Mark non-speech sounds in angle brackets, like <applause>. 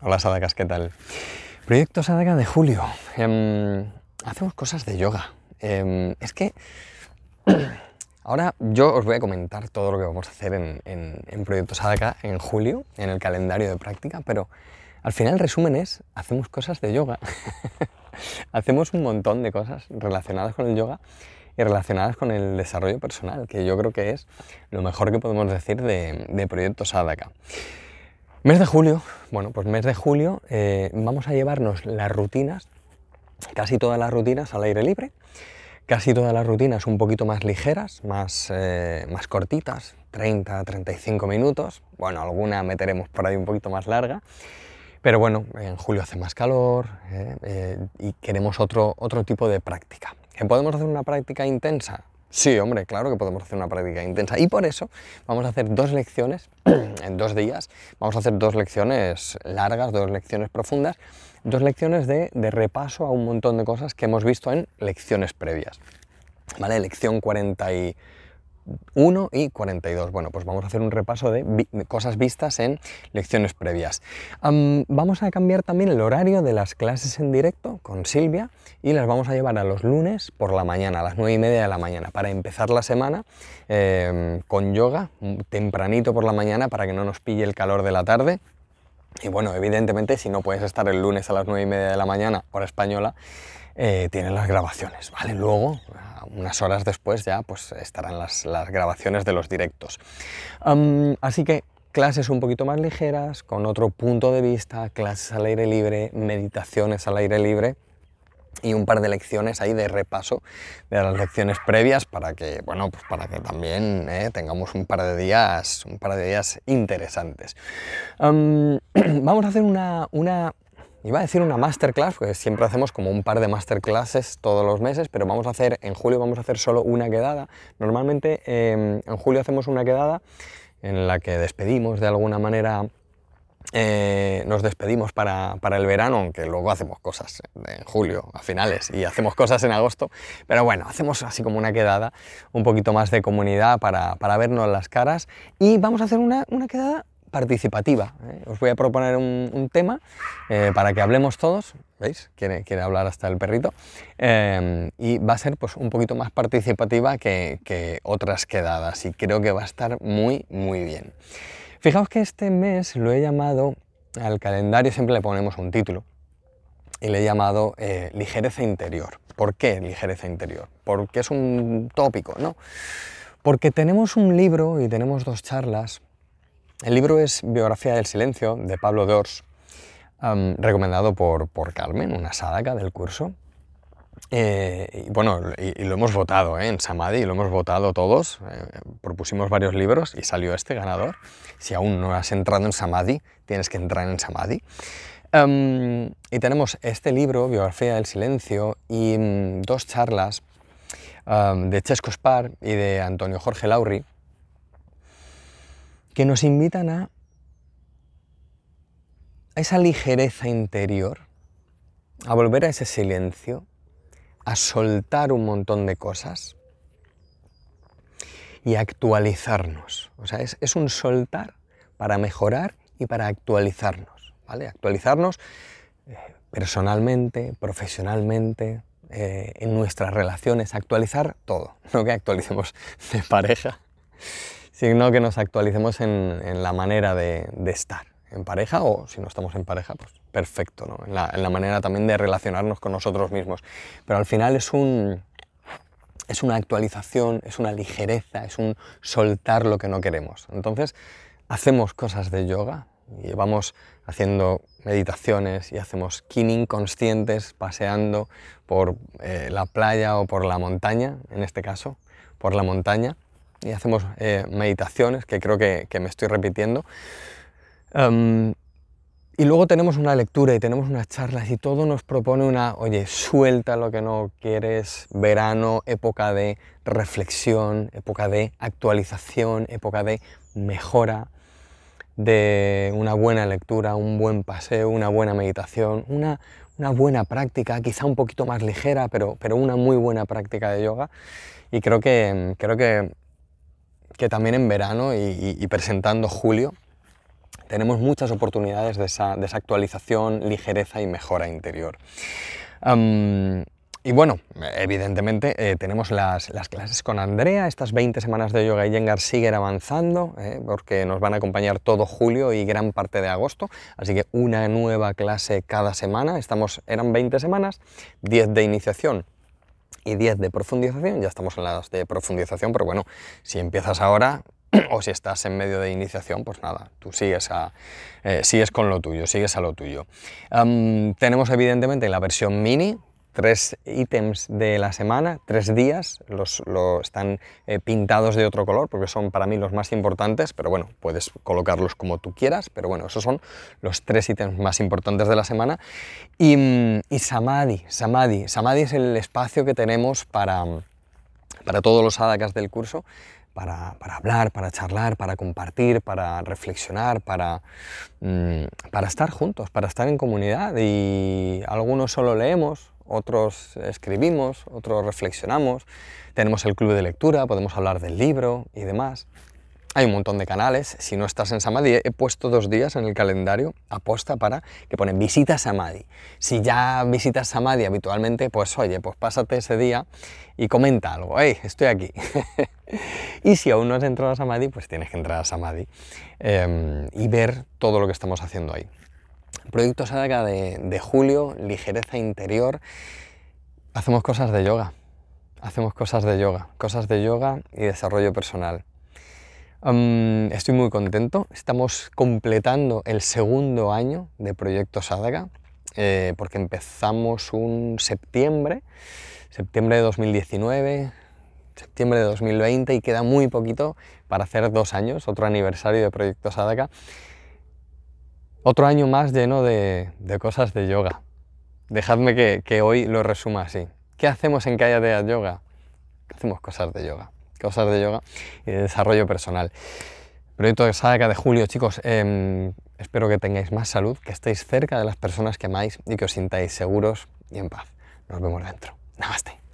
Hola Sadakas, ¿qué tal? Proyecto Sadaka de julio. Em, hacemos cosas de yoga. Em, es que <clears throat> ahora yo os voy a comentar todo lo que vamos a hacer en, en, Proyecto Sadaka en julio, en el calendario de práctica, pero al final el resumen es, hacemos cosas de yoga. <laughs> hacemos un montón de cosas relacionadas con el yoga y relacionadas con el desarrollo personal, que yo creo que es lo mejor que podemos decir de, de Proyecto Sadaka. Mes de julio, bueno, pues mes de julio eh, vamos a llevarnos las rutinas, casi todas las rutinas al aire libre, casi todas las rutinas un poquito más ligeras, más, eh, más cortitas, 30, 35 minutos, bueno, alguna meteremos por ahí un poquito más larga, pero bueno, en julio hace más calor eh, y queremos otro, otro tipo de práctica. ¿Que podemos hacer una práctica intensa? Sí, hombre, claro que podemos hacer una práctica intensa. Y por eso vamos a hacer dos lecciones <clears throat> en dos días. Vamos a hacer dos lecciones largas, dos lecciones profundas, dos lecciones de, de repaso a un montón de cosas que hemos visto en lecciones previas. ¿Vale? Lección 40 y 1 y 42. Bueno, pues vamos a hacer un repaso de, cosas vistas en lecciones previas. vamos a cambiar también el horario de las clases en directo con Silvia y las vamos a llevar a los lunes por la mañana, a las 9 y media de la mañana, para empezar la semana em, con yoga, tempranito por la mañana para que no nos pille el calor de la tarde. Y bueno, evidentemente si no puedes estar el lunes a las 9 y media de la mañana, hora española, eh, tienen las grabaciones, ¿vale? Luego, unas horas después ya, pues estarán las, grabaciones de los directos. así que clases un poquito más ligeras, con otro punto de vista, clases al aire libre, meditaciones al aire libre y un par de lecciones ahí de repaso de las lecciones previas para que, bueno, pues para que también eh, tengamos un par de días, un par de días interesantes. <clears throat> vamos a hacer una, una Iba a decir una masterclass, porque siempre hacemos como un par de masterclasses todos los meses, pero vamos a hacer, en julio vamos a hacer solo una quedada. Normalmente em, en julio hacemos una quedada en la que despedimos de alguna manera, eh, nos despedimos para, el verano, aunque luego hacemos cosas en julio, a finales, y hacemos cosas en agosto, pero bueno, hacemos así como una quedada, un poquito más de comunidad para, vernos las caras, y vamos a hacer una, una quedada participativa. ¿eh? Os voy a proponer un, tema eh, para que hablemos todos, ¿veis? Quiere, quiere hablar hasta el perrito. Eh, y va a ser pues, un poquito más participativa que, que, otras quedadas y creo que va a estar muy, muy bien. Fijaos que este mes lo he llamado, al calendario siempre le ponemos un título, y le he llamado ligereza interior. ¿Por qué ligereza interior? Porque es un tópico, ¿no? Porque tenemos un libro y tenemos dos charlas el libro es Biografía del Silencio de Pablo Dors, recomendado por, por, Carmen, una sádaca del curso. Eh, y bueno, y, lo hemos votado ¿eh? en Samadhi, lo hemos votado todos. Eh, propusimos varios libros y salió este ganador. Si aún no has entrado en Samadhi, tienes que entrar en Samadhi. y tenemos este libro, Biografía del Silencio, y mm, dos charlas de Chesco Spar y de Antonio Jorge Lauri, que nos invitan a, esa ligereza interior, a volver a ese silencio, a soltar un montón de cosas y actualizarnos. O sea, es, un soltar para mejorar y para actualizarnos, ¿vale? Actualizarnos eh, personalmente, profesionalmente, eh, en nuestras relaciones, actualizar todo, <laughs> no que actualicemos de pareja, sino que nos actualicemos en, la manera de, estar en pareja o si no estamos en pareja, pues perfecto, ¿no? en, la, manera también de relacionarnos con nosotros mismos. Pero al final es, un, es una actualización, es una ligereza, es un soltar lo que no queremos. Entonces, hacemos cosas de yoga y vamos haciendo meditaciones y hacemos kinning conscientes paseando por eh, la playa o por la montaña, en este caso, por la montaña y hacemos eh, meditaciones, que creo que, me estoy repitiendo. Y luego tenemos una lectura y tenemos unas charlas y todo nos propone una, oye, suelta lo que no quieres, verano, época de reflexión, época de actualización, época de mejora, de una buena lectura, un buen paseo, una buena meditación, una, una buena práctica, quizá un poquito más ligera, pero, pero una muy buena práctica de yoga. Y creo que, creo que que también en verano y, presentando julio, tenemos muchas oportunidades de esa, actualización, ligereza y mejora interior. y bueno, evidentemente eh, tenemos las, clases con Andrea, estas 20 semanas de yoga y Yengar siguen avanzando, eh, porque nos van a acompañar todo julio y gran parte de agosto, así que una nueva clase cada semana, estamos, eran 20 semanas, 10 de iniciación y 10 de profundización, ya estamos en las de profundización, pero bueno, si empiezas ahora, <clears throat> o si estás en medio de iniciación, pues nada, tú sigues, a, eh, sigues con lo tuyo, sigues a lo tuyo. tenemos evidentemente la versión mini, tres ítems de la semana, tres días, los, están eh, pintados de otro color porque son para mí los más importantes, pero bueno, puedes colocarlos como tú quieras, pero bueno, esos son los tres ítems más importantes de la semana. Y, y Samadhi, Samadhi, Samadhi es el espacio que tenemos para, para todos los adakas del curso, para, hablar, para charlar, para compartir, para reflexionar, para, mm, para estar juntos, para estar en comunidad. Y algunos solo leemos, otros escribimos, otros reflexionamos, tenemos el club de lectura, podemos hablar del libro y demás. Hay un montón de canales, si no estás en Samadhi, he puesto dos días en el calendario aposta para que ponen visita Samadhi. Si ya visitas Samadhi habitualmente, pues oye, pues pásate ese día y comenta algo, hey, estoy aquí. <laughs> y si aún no has entrado a Samadhi, pues tienes que entrar a Samadhi em, y ver todo lo que estamos haciendo ahí. Proyecto Sadhaka de, julio, ligereza interior. Hacemos cosas de yoga. Hacemos cosas de yoga. Cosas de yoga y desarrollo personal. Estoy muy contento. Estamos completando el segundo año de Proyecto Sadhaka. Eh, porque empezamos un septiembre, septiembre de 2019, septiembre de 2020 y queda muy poquito para hacer dos años, otro aniversario de Proyecto Sadhaka. Otro año más lleno de, cosas de yoga. Dejadme que, hoy lo resuma así. ¿Qué hacemos en Kaya de Yoga? Hacemos cosas de yoga. Cosas de yoga y de desarrollo personal. Proyecto de Sadaka de julio, chicos. Em, espero que tengáis más salud, que estéis cerca de las personas que amáis y que os sintáis seguros y en paz. Nos vemos dentro. Namaste.